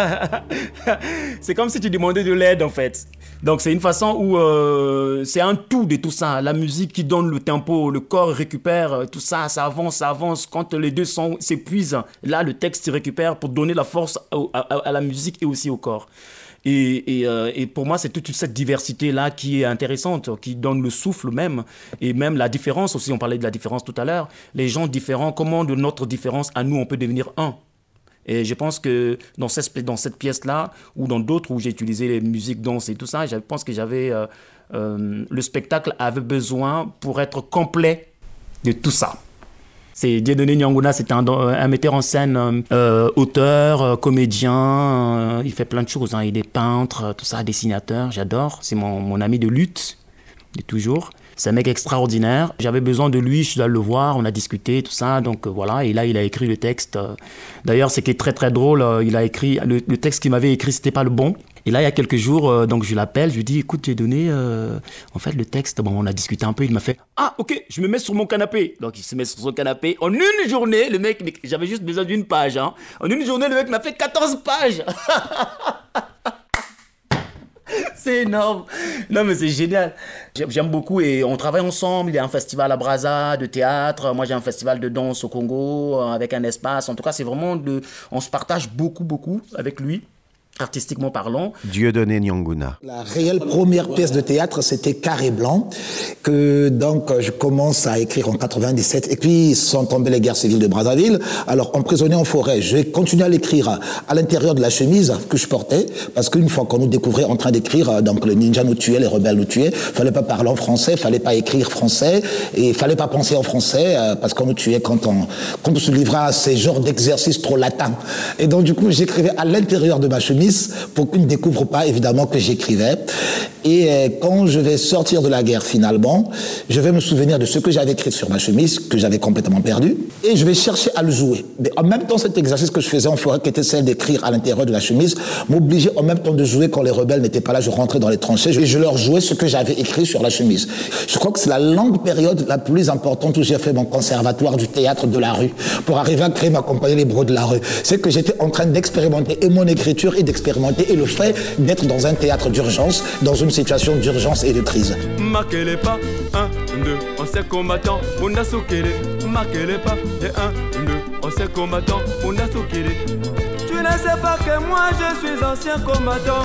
c'est comme si tu demandais de l'aide en fait. Donc c'est une façon où euh, c'est un tout de tout ça. La musique qui donne le tempo, le corps récupère, euh, tout ça, ça avance, ça avance. Quand les deux sons s'épuisent, là le texte récupère pour donner la force à, la musique et aussi au corps. Et, et, euh, et pour moi, c'est toute cette diversité-là qui est intéressante, qui donne le souffle même, et même la différence aussi, on parlait de la différence tout à l'heure, les gens différents, comment de notre différence à nous, on peut devenir un? Et je pense que dans cette, pièce-là, ou dans d'autres où j'ai utilisé les musiques, danse et tout ça, je pense que j'avais. euh, euh, le spectacle avait besoin, pour être complet, de tout ça. C'est Dieudonné Nyanguna, c'est un, metteur en scène, euh, auteur, comédien, il fait plein de choses. hein. Il est peintre, tout ça, dessinateur, j'adore. C'est mon, mon ami de lutte, de toujours. C'est un mec extraordinaire. J'avais besoin de lui, je dois le voir, on a discuté, tout ça. Donc euh, voilà, et là, il a écrit le texte. euh. D'ailleurs, ce qui est très très drôle, euh, il a écrit, le, texte qu'il m'avait écrit, c'était pas le bon. Et là, il y a quelques jours, donc je l'appelle, je lui dis, écoute, j'ai donné, en fait, le texte, bon, on a discuté un peu, il m'a fait, ah, ok, je me mets sur mon canapé. Donc il se met sur son canapé. En une journée, le mec, j'avais juste besoin d'une page, hein. En une journée, le mec m'a fait 14 pages. C'est énorme. Non, mais c'est génial. J'aime beaucoup et on travaille ensemble. Il y a un festival à Brazza de théâtre. Moi, j'ai un festival de danse au Congo euh, avec un espace. En tout cas, c'est vraiment de. On se partage beaucoup, beaucoup avec lui, artistiquement parlant. Dieudonné Nyanguna. La réelle première pièce de théâtre, c'était Carré Blanc, que donc je commence à écrire en 97, et puis sont tombées les guerres civiles de Brazzaville. Alors, emprisonné en forêt, je vais continuer à l'écrire à l'intérieur de la chemise que je portais, parce qu'une fois qu'on nous découvrait en train d'écrire, donc le ninja nous tuait, les rebelles nous tuaient, fallait pas parler en français, fallait pas écrire français, et fallait pas penser en français, euh, parce qu'on nous tuait quand on, quand on se livrait à ces genres d'exercices trop latins. Et donc, du coup, j'écrivais à l'intérieur de ma chemise pour qu'ils ne découvrent pas, évidemment, que j'écrivais. Et euh, quand je vais sortir de la guerre, finalement, je vais me souvenir de ce que j'avais écrit sur ma chemise, que j'avais complètement perdu, et je vais chercher à le jouer. Mais en même temps, cet exercice que je faisais en forêt, qui était celle d'écrire à l'intérieur de la chemise, m'obligeait en même temps de jouer quand les rebelles n'étaient pas là. Je rentrais dans les tranchées et je leur jouais ce que j'avais écrit sur la chemise. Je crois que c'est la longue période la plus importante où j'ai fait mon conservatoire du théâtre de la rue pour arriver à créer ma compagnie Les Bros de la rue. C'est que j'étais en train d'expérimenter et mon écriture et d'expérimenter et le fait d'être dans un théâtre d'urgence, dans une situation d'urgence et de crise. Pas, 1, 2, ancien combattant, Munda Sokele. Makele pas, et 1, 2, ancien combattant, Munda Sokele. Tu ne sais pas que moi je suis ancien combattant.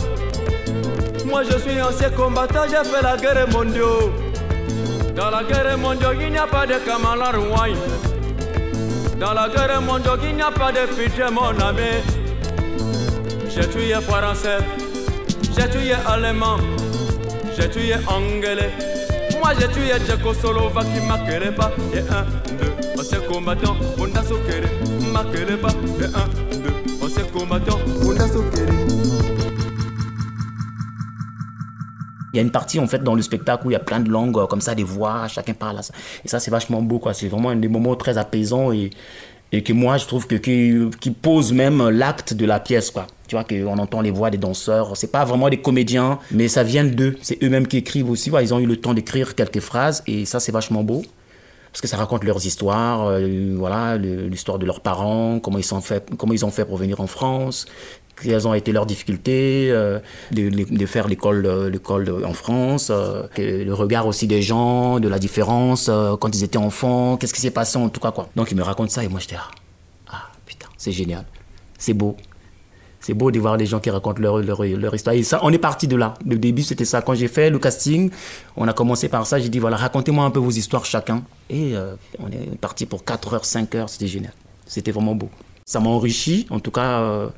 Moi je suis ancien combattant, j'ai fait la guerre mondiale. Dans la guerre mondiale, il n'y a pas de Kamala Rouaille. Dans la guerre mondiale, il n'y a pas de pitié, mon ami. J'ai tué français, j'ai tué allemand. j'ai tué Angele. Moi j'ai tué Tchécoslovaque qui marquerait pas. Et un, deux, anciens combattants, on a marquerait pas. Et un, deux, anciens combattants, on a soquéré. Il y a une partie en fait dans le spectacle où il y a plein de langues comme ça, des voix, chacun parle à ça. Et ça c'est vachement beau quoi. C'est vraiment un des moments très apaisants et, et que moi je trouve que qui, qui pose même l'acte de la pièce quoi. Tu vois qu'on entend les voix des danseurs. C'est pas vraiment des comédiens, mais ça vient d'eux. C'est eux-mêmes qui écrivent aussi. Ils ont eu le temps d'écrire quelques phrases et ça c'est vachement beau parce que ça raconte leurs histoires, euh, voilà, l'histoire de leurs parents, comment ils, sont fait, comment ils ont fait pour venir en France, quelles ont été leurs difficultés, euh, de, faire l'école euh, en France, le regard aussi des gens, de la différence quand ils étaient enfants, qu'est-ce qui s'est passé en tout cas quoi. Donc ils me racontent ça et moi j'étais ah, ah putain, c'est génial, c'est beau. C'est beau de voir les gens qui racontent leur, leur, leur histoire. Et ça, on est parti de là. Le début, c'était ça. Quand j'ai fait le casting, on a commencé par ça. J'ai dit, voilà, racontez-moi un peu vos histoires chacun. Et euh, on est parti pour 4 heures, 5 heures. C'était génial. C'était vraiment beau. Ça m'a enrichi, en tout cas, euh,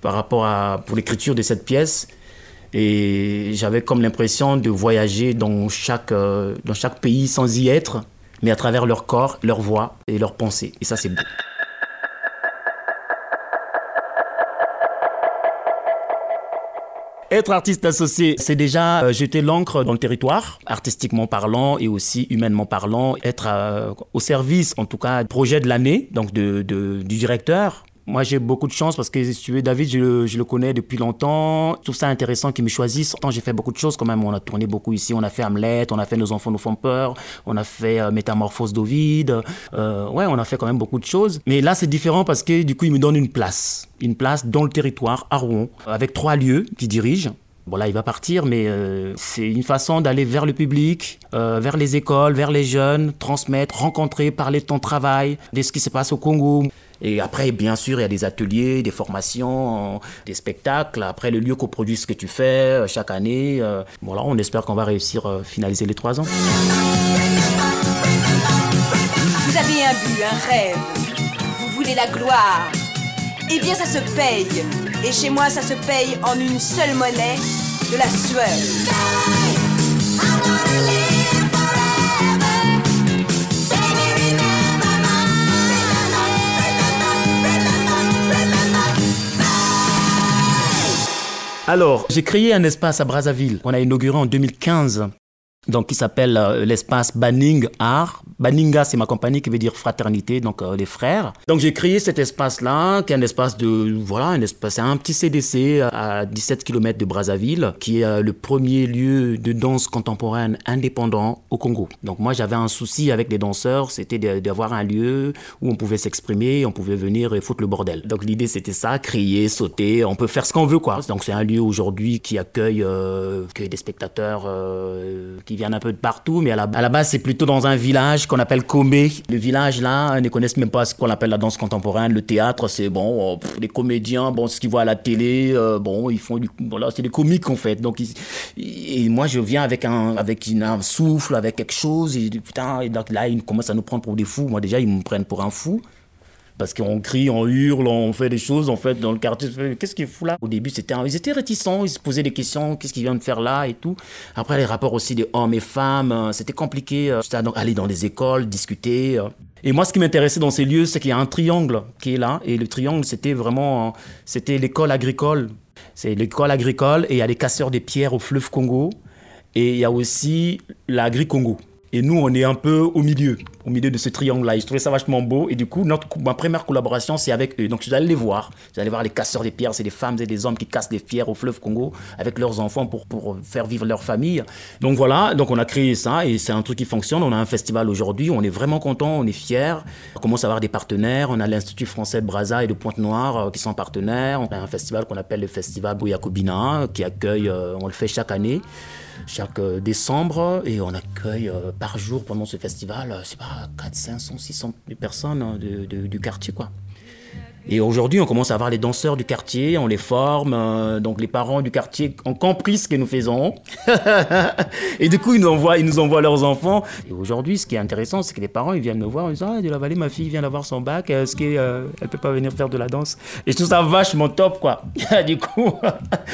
par rapport à pour l'écriture de cette pièce. Et j'avais comme l'impression de voyager dans chaque, euh, dans chaque pays sans y être, mais à travers leur corps, leur voix et leurs pensées. Et ça, c'est beau. Être artiste associé, c'est déjà euh, jeter l'encre dans le territoire, artistiquement parlant et aussi humainement parlant, être euh, au service, en tout cas, projet de l'année, donc de, de- du directeur. Moi, j'ai beaucoup de chance parce que, si tu veux, David, je le, je le connais depuis longtemps. Je trouve ça intéressant qu'il me choisisse. Pourtant, j'ai fait beaucoup de choses quand même. On a tourné beaucoup ici. On a fait Hamlet, on a fait Nos enfants nous font peur, on a fait euh, Métamorphose d'Ovide. Euh, ouais, on a fait quand même beaucoup de choses. Mais là, c'est différent parce que, du coup, il me donne une place. Une place dans le territoire, à Rouen, avec trois lieux qui dirigent. Bon là, il va partir, mais euh, c'est une façon d'aller vers le public, euh, vers les écoles, vers les jeunes, transmettre, rencontrer, parler de ton travail, de ce qui se passe au Congo. Et après, bien sûr, il y a des ateliers, des formations, des spectacles. Après, le lieu coproduit ce que tu fais euh, chaque année. euh. Bon là, on espère qu'on va réussir à finaliser les trois ans. Vous avez un but, un rêve. Vous voulez la gloire. Eh bien, ça se paye. Et chez moi, ça se paye en une seule monnaie, de la sueur. Alors, j'ai créé un espace à Brazzaville qu'on a inauguré en 2015. Donc, qui s'appelle euh, l'espace Banning Art. Baninga, c'est ma compagnie qui veut dire fraternité, donc euh, les frères. Donc, j'ai créé cet espace-là, qui est un espace de, voilà, un espace, c'est un petit CDC à 17 km de Brazzaville, qui est euh, le premier lieu de danse contemporaine indépendant au Congo. Donc, moi, j'avais un souci avec les danseurs, c'était d'avoir un lieu où on pouvait s'exprimer, on pouvait venir et foutre le bordel. Donc, l'idée, c'était ça, crier, sauter, on peut faire ce qu'on veut, quoi. Donc, c'est un lieu aujourd'hui qui accueille, euh, accueille des spectateurs euh, qui viennent un peu de partout, mais à la, à la base, c'est plutôt dans un village qu'on appelle Komé. Le village, là, ne connaissent même pas ce qu'on appelle la danse contemporaine. Le théâtre, c'est bon, pff, les comédiens, bon, ce qu'ils voient à la télé, euh, bon, ils font du, voilà, c'est des comiques, en fait. Donc, ils- et moi, je viens avec un, avec une- un souffle, avec quelque chose, et putain, donc là, ils commencent à nous prendre pour des fous. Moi, déjà, ils me prennent pour un fou. Parce qu'on crie, on hurle, on fait des choses, en fait, dans le quartier. Qu'est-ce qu'il fout là Au début, c'était, ils étaient réticents, ils se posaient des questions, qu'est-ce qu'il vient de faire là et tout. Après, les rapports aussi des hommes et femmes, euh, c'était compliqué. euh, C'était donc aller dans les écoles, discuter. euh. Et moi, ce qui m'intéressait dans ces lieux, c'est qu'il y a un triangle qui est là. Et le triangle, c'était vraiment, c'était l'école agricole. C'est l'école agricole et il y a les casseurs des pierres au fleuve Congo. Et il y a aussi l'agri-Congo. Et nous, on est un peu au milieu, au milieu de ce triangle-là. Et je trouvais ça vachement beau. Et du coup, notre, ma première collaboration, c'est avec eux. Donc, je suis allé les voir. Allé voir les casseurs des pierres. C'est des femmes et des hommes qui cassent des pierres au fleuve Congo avec leurs enfants pour, pour faire vivre leur famille. Donc, voilà. Donc, on a créé ça et c'est un truc qui fonctionne. On a un festival aujourd'hui. On est vraiment content. On est fiers. On commence à avoir des partenaires. On a l'Institut français de Brazza et de Pointe-Noire euh, qui sont partenaires. On a un festival qu'on appelle le Festival Bouyakobina qui accueille, euh, on le fait chaque année chaque euh, décembre et on accueille euh, par jour pendant ce festival, euh, c'est pas 4, 500, 600 personnes hein, du quartier quoi. Et aujourd'hui, on commence à avoir les danseurs du quartier, on les forme, euh, donc les parents du quartier ont compris ce que nous faisons. et du coup, ils nous, envoient, ils nous envoient leurs enfants. Et aujourd'hui, ce qui est intéressant, c'est que les parents, ils viennent me voir, ils disent Ah, de la vallée, ma fille vient d'avoir son bac, est-ce qu'elle euh, elle peut pas venir faire de la danse Et je trouve ça vachement top, quoi. du, coup,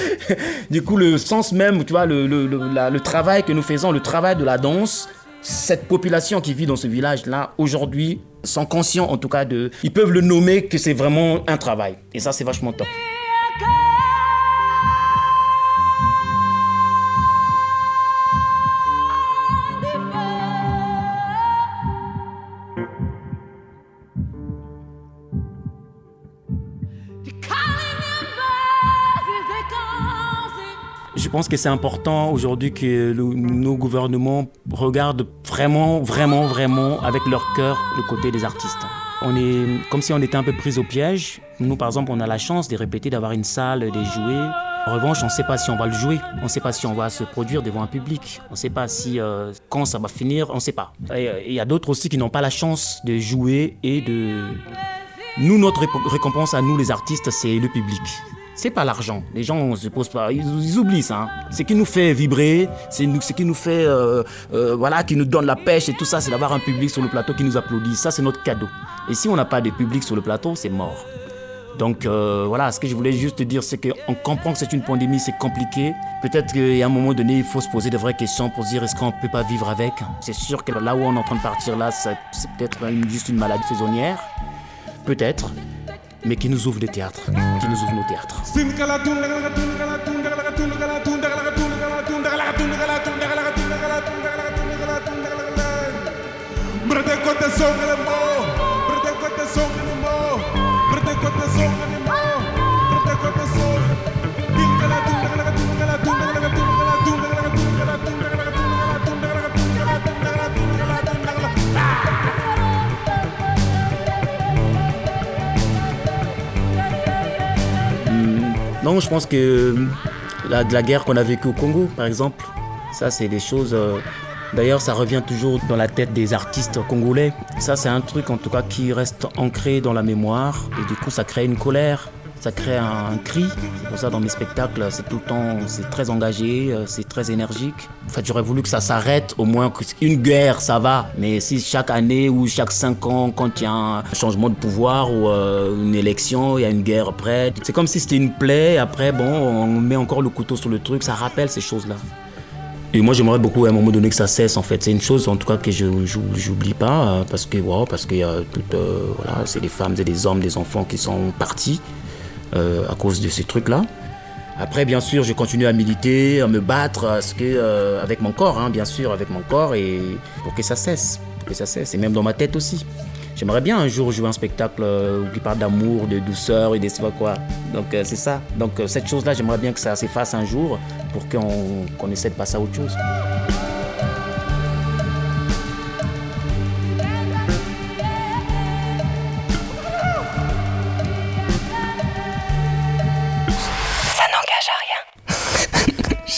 du coup, le sens même, tu vois, le, le, le travail que nous faisons, le travail de la danse, cette population qui vit dans ce village-là, aujourd'hui, sont conscients en tout cas de... Ils peuvent le nommer que c'est vraiment un travail. Et ça, c'est vachement top. Je pense que c'est important aujourd'hui que nos gouvernements regardent vraiment, vraiment, vraiment avec leur cœur le côté des artistes. On est comme si on était un peu pris au piège. Nous, par exemple, on a la chance de répéter, d'avoir une salle, de jouer. En revanche, on ne sait pas si on va le jouer. On ne sait pas si on va se produire devant un public. On ne sait pas si euh, quand ça va finir. On ne sait pas. Euh, il y a d'autres aussi qui n'ont pas la chance de jouer et de. Nous, notre récompense à nous, les artistes, c'est le public. C'est pas l'argent. Les gens on se posent pas, ils, oublient ça. hein. Ce qui nous fait vibrer, c'est ce qui nous fait, euh, euh, voilà, qui nous donne la pêche et tout ça, c'est d'avoir un public sur le plateau qui nous applaudit. Ça, c'est notre cadeau. Et si on n'a pas de public sur le plateau, c'est mort. Donc euh, voilà, ce que je voulais juste te dire, c'est qu'on comprend que c'est une pandémie, c'est compliqué. Peut-être qu'à un moment donné, il faut se poser de vraies questions pour se dire est-ce qu'on peut pas vivre avec? C'est sûr que là où on est en train de partir, là, c'est peut-être juste une maladie saisonnière. Peut-être. Mais qui nous ouvre des théâtres, qui nous ouvre nos théâtres. Je pense que la, de la guerre qu'on a vécue au Congo, par exemple, ça, c'est des choses. euh, D'ailleurs, ça revient toujours dans la tête des artistes congolais. Ça, c'est un truc, en tout cas, qui reste ancré dans la mémoire. Et du coup, ça crée une colère, ça crée un, un cri. Pour ça, dans mes spectacles, c'est tout le temps, c'est très engagé, euh, c'est très énergique. En fait, j'aurais voulu que ça s'arrête, au moins que- une guerre, ça va. Mais si chaque année ou chaque cinq ans, quand il y a un changement de pouvoir ou euh, une élection, il y a une guerre après, c'est comme si c'était une plaie. Après, bon, on met encore le couteau sur le truc. Ça rappelle ces choses-là. Et moi, j'aimerais beaucoup à un moment donné que ça cesse. En fait, c'est une chose, en tout cas, que je j'oublie pas, euh, parce que wow, parce a tout, euh, voilà, c'est des femmes et des hommes, des enfants qui sont partis euh, à cause de ces trucs-là. Après, bien sûr, je continue à militer, à me battre, à ce que, euh, avec mon corps, hein, bien sûr, avec mon corps, et pour que ça cesse, pour que ça cesse, et même dans ma tête aussi. J'aimerais bien un jour jouer un spectacle euh, qui parle d'amour, de douceur et de sais pas quoi. Donc euh, c'est ça. Donc euh, cette chose-là, j'aimerais bien que ça s'efface un jour pour qu'on qu'on essaie de passer à autre chose.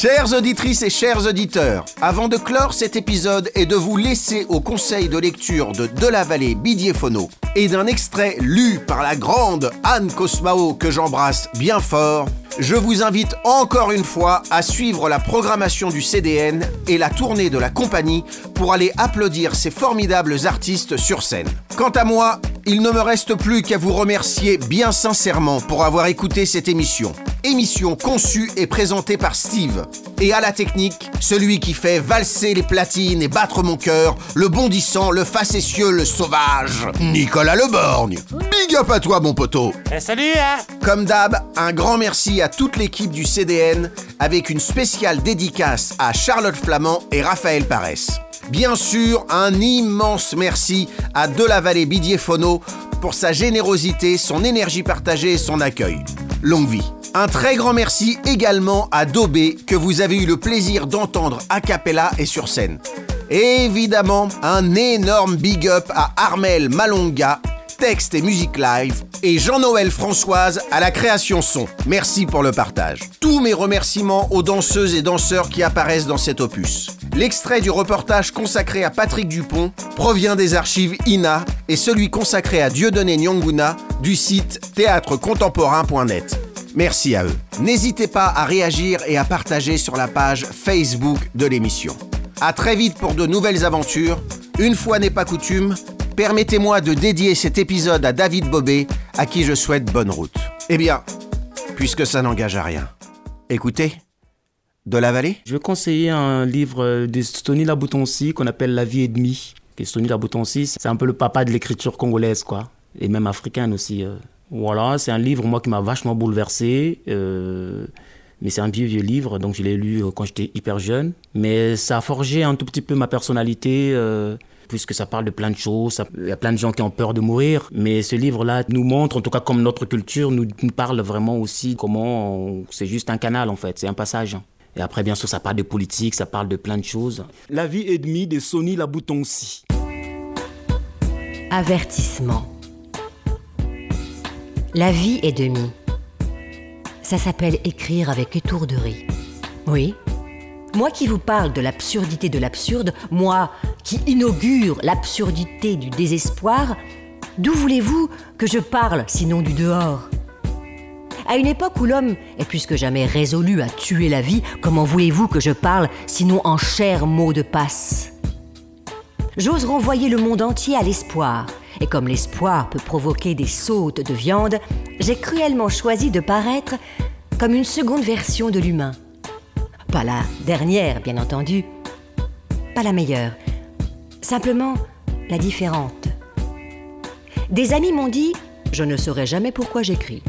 Chères auditrices et chers auditeurs, avant de clore cet épisode et de vous laisser au conseil de lecture de De la Vallée Bidiefono et d'un extrait lu par la grande Anne Cosmao que j'embrasse bien fort, je vous invite encore une fois à suivre la programmation du CDN et la tournée de la compagnie pour aller applaudir ces formidables artistes sur scène. Quant à moi, il ne me reste plus qu'à vous remercier bien sincèrement pour avoir écouté cette émission. Émission conçue et présentée par Steve. Et à la technique, celui qui fait valser les platines et battre mon cœur, le bondissant, le facétieux, le sauvage, Nicolas Leborgne. Big up à toi, mon poteau. salut, hein Comme d'hab, un grand merci à toute l'équipe du CDN, avec une spéciale dédicace à Charlotte Flamand et Raphaël Paresse. Bien sûr, un immense merci à De la Vallée Bidiefono pour sa générosité, son énergie partagée et son accueil. Longue vie. Un très grand merci également à Dobé que vous avez eu le plaisir d'entendre a cappella et sur scène. Évidemment, un énorme big up à Armel Malonga texte et musique live, et Jean-Noël Françoise à la création son. Merci pour le partage. Tous mes remerciements aux danseuses et danseurs qui apparaissent dans cet opus. L'extrait du reportage consacré à Patrick Dupont provient des archives INA et celui consacré à Dieudonné Nyonguna du site théâtrecontemporain.net. Merci à eux. N'hésitez pas à réagir et à partager sur la page Facebook de l'émission. À très vite pour de nouvelles aventures. Une fois n'est pas coutume, permettez-moi de dédier cet épisode à David Bobet, à qui je souhaite bonne route. Eh bien, puisque ça n'engage à rien, écoutez, de la vallée Je vais conseiller un livre de Stony Laboutonsi qu'on appelle La vie et demie. Et Stony Laboutonsi, c'est un peu le papa de l'écriture congolaise, quoi. Et même africaine aussi. euh. Voilà, c'est un livre, moi, qui m'a vachement bouleversé. euh, mais c'est un vieux, vieux livre, donc je l'ai lu euh, quand j'étais hyper jeune. Mais ça a forgé un tout petit peu ma personnalité. Puisque ça parle de plein de choses, il y a plein de gens qui ont peur de mourir, mais ce livre-là nous montre, en tout cas comme notre culture, nous, nous parle vraiment aussi comment on- c'est juste un canal en fait, c'est un passage. Et après, bien sûr, ça parle de politique, ça parle de plein de choses. La vie et demie de Sonny Laboutonsi. Avertissement. La vie est demi. Ça s'appelle écrire avec étourderie. Oui. Moi qui vous parle de l'absurdité de l'absurde, moi qui inaugure l'absurdité du désespoir, d'où voulez-vous que je parle sinon du dehors? À une époque où l'homme est plus que jamais résolu à tuer la vie, comment voulez-vous que je parle sinon en chers mots de passe? J'ose renvoyer le monde entier à l'espoir. Et comme l'espoir peut provoquer des sautes de viande, j'ai cruellement choisi de paraître comme une seconde version de l'humain. Pas la dernière, bien entendu. Pas la meilleure. Simplement la différente. Des amis m'ont dit Je ne saurais jamais pourquoi j'écris.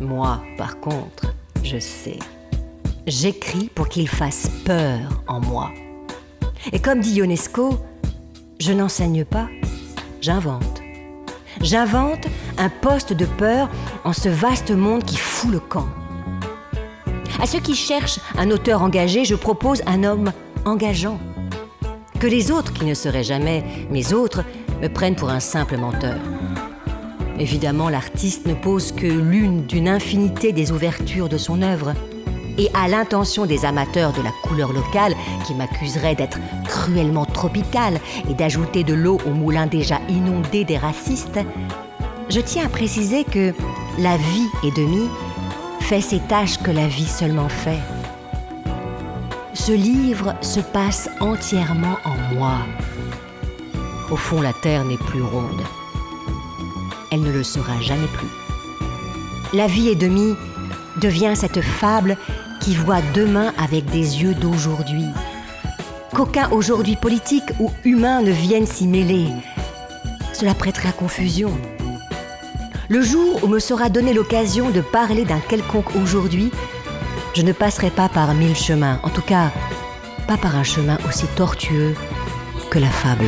Moi, par contre, je sais. J'écris pour qu'il fasse peur en moi. Et comme dit Ionesco, je n'enseigne pas, j'invente. J'invente un poste de peur en ce vaste monde qui fout le camp. À ceux qui cherchent un auteur engagé, je propose un homme engageant. Que les autres, qui ne seraient jamais mes autres, me prennent pour un simple menteur. Évidemment, l'artiste ne pose que l'une d'une infinité des ouvertures de son œuvre. Et à l'intention des amateurs de la couleur locale qui m'accuseraient d'être cruellement tropical et d'ajouter de l'eau au moulin déjà inondé des racistes, je tiens à préciser que la vie et demie fait ses tâches que la vie seulement fait. Ce livre se passe entièrement en moi. Au fond, la Terre n'est plus ronde. Elle ne le sera jamais plus. La vie et demie devient cette fable qui voit demain avec des yeux d'aujourd'hui. Qu'aucun aujourd'hui politique ou humain ne vienne s'y mêler. Cela prêterait à confusion. Le jour où me sera donnée l'occasion de parler d'un quelconque aujourd'hui, je ne passerai pas par mille chemins, en tout cas pas par un chemin aussi tortueux que la fable.